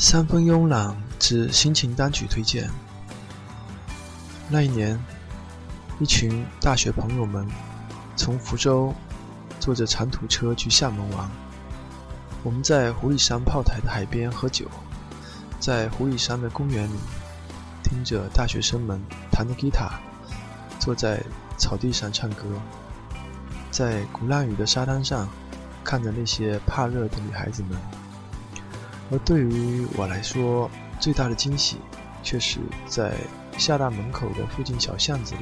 三分慵懒之心情单曲推荐。那一年，一群大学朋友们从福州坐着长途车去厦门玩。我们在狐狸山炮台的海边喝酒，在狐狸山的公园里听着大学生们弹着吉他，坐在草地上唱歌，在鼓浪屿的沙滩上看着那些怕热的女孩子们。而对于我来说，最大的惊喜，却是在厦大门口的附近小巷子里，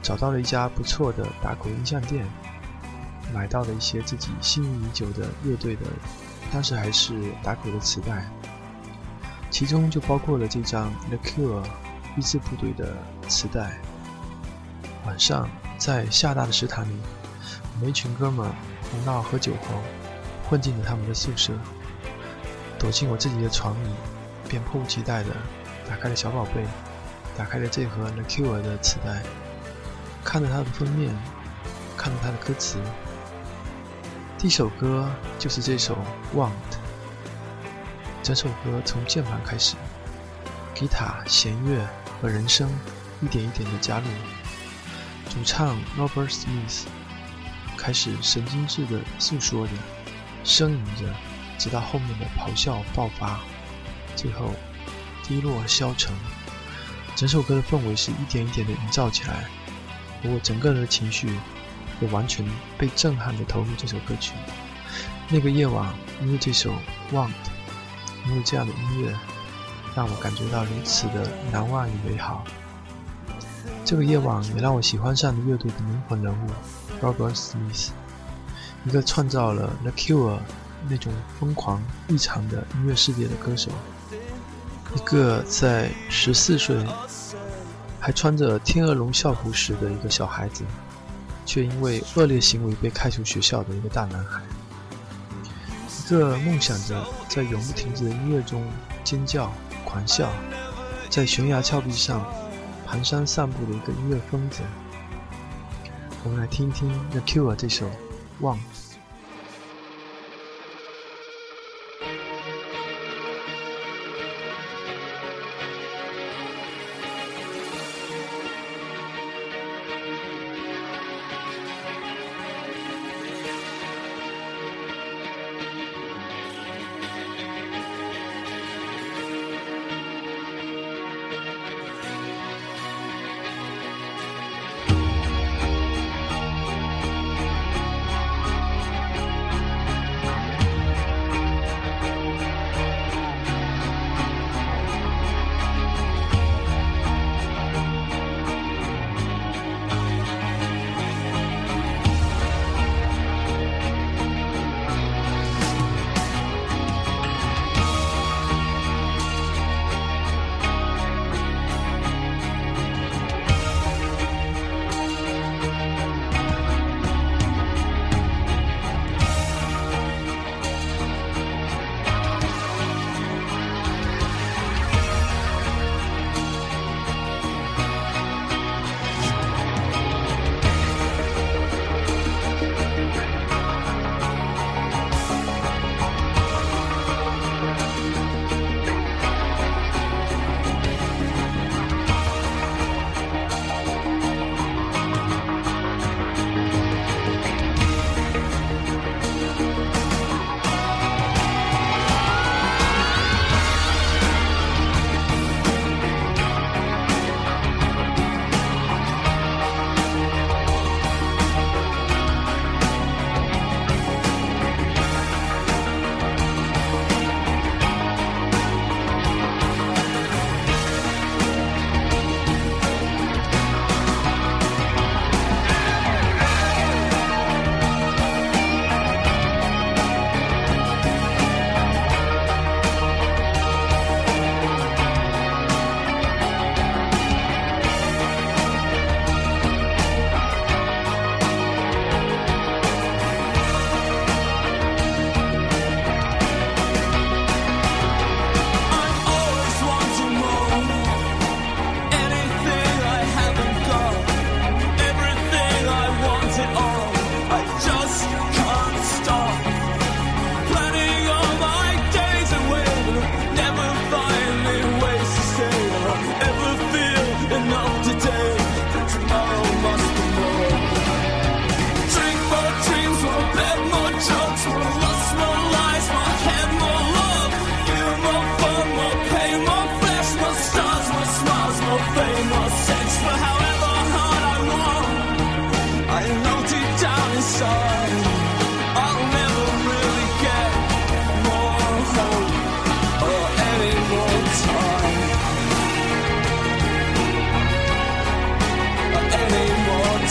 找到了一家不错的打口音像店，买到了一些自己心仪已久的乐队的，当时还是打口的磁带，其中就包括了这张 The Cure 一字部队的磁带。晚上在厦大的食堂里，我们一群哥们胡闹喝酒后，混进了他们的宿舍。躲进我自己的床里，便迫不及待地打开了小宝贝，打开了这盒 The Cure 的磁带，看着它的封面，看着它的歌词。第一首歌就是这首《Want》。整首歌从键盘开始，吉他、弦乐和人声一点一点地加入，主唱 Robert Smith 开始神经质地诉说着，呻吟着。直到后面的咆哮爆发，最后低落消沉，整首歌的氛围是一点一点的营造起来，而我整个人的情绪也完全被震撼的投入这首歌曲。那个夜晚，因为这首《Want》，因为这样的音乐，让我感觉到如此的难忘与美好。这个夜晚也让我喜欢上了乐队的灵魂人物 Robert Smith，一个创造了 The Cure。那种疯狂异常的音乐世界的歌手，一个在十四岁还穿着天鹅绒校服时的一个小孩子，却因为恶劣行为被开除学校的一个大男孩，一个梦想着在永不停止的音乐中尖叫狂笑，在悬崖峭壁上蹒跚散步的一个音乐疯子。我们来听听 The Cure 这首《Want》。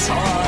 heart.